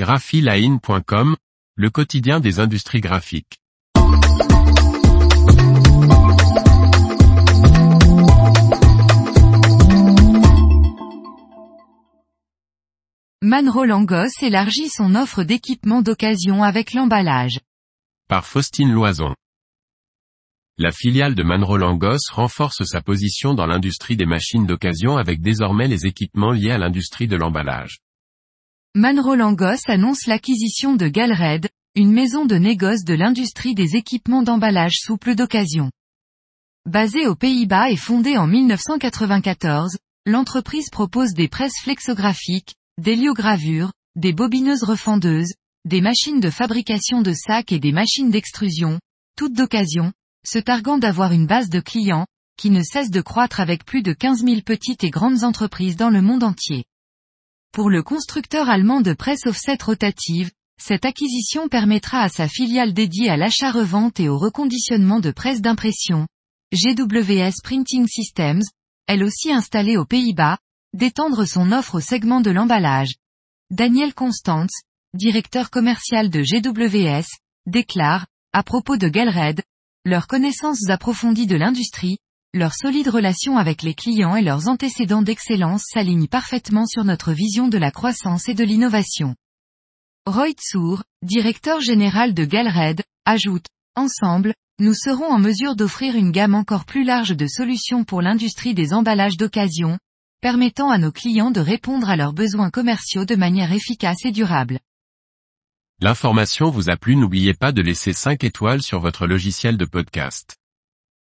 graphiline.com, le quotidien des industries graphiques. Manro Langos élargit son offre d'équipements d'occasion avec l'emballage. Par Faustine Loison. La filiale de Manro Langos renforce sa position dans l'industrie des machines d'occasion avec désormais les équipements liés à l'industrie de l'emballage. Manro Langos annonce l'acquisition de Galred, une maison de négoce de l'industrie des équipements d'emballage souple d'occasion. Basée aux Pays-Bas et fondée en 1994, l'entreprise propose des presses flexographiques, des liogravures, des bobineuses refendeuses, des machines de fabrication de sacs et des machines d'extrusion, toutes d'occasion, se targuant d'avoir une base de clients, qui ne cesse de croître avec plus de 15 000 petites et grandes entreprises dans le monde entier. Pour le constructeur allemand de presse offset rotative, cette acquisition permettra à sa filiale dédiée à l'achat-revente et au reconditionnement de presse d'impression, GWS Printing Systems, elle aussi installée aux Pays-Bas, d'étendre son offre au segment de l'emballage. Daniel Constance, directeur commercial de GWS, déclare, à propos de Galred, leurs connaissances approfondies de l'industrie, leur solide relation avec les clients et leurs antécédents d'excellence s'alignent parfaitement sur notre vision de la croissance et de l'innovation. Roy Tsour, directeur général de Galred, ajoute, Ensemble, nous serons en mesure d'offrir une gamme encore plus large de solutions pour l'industrie des emballages d'occasion, permettant à nos clients de répondre à leurs besoins commerciaux de manière efficace et durable. L'information vous a plu n'oubliez pas de laisser 5 étoiles sur votre logiciel de podcast.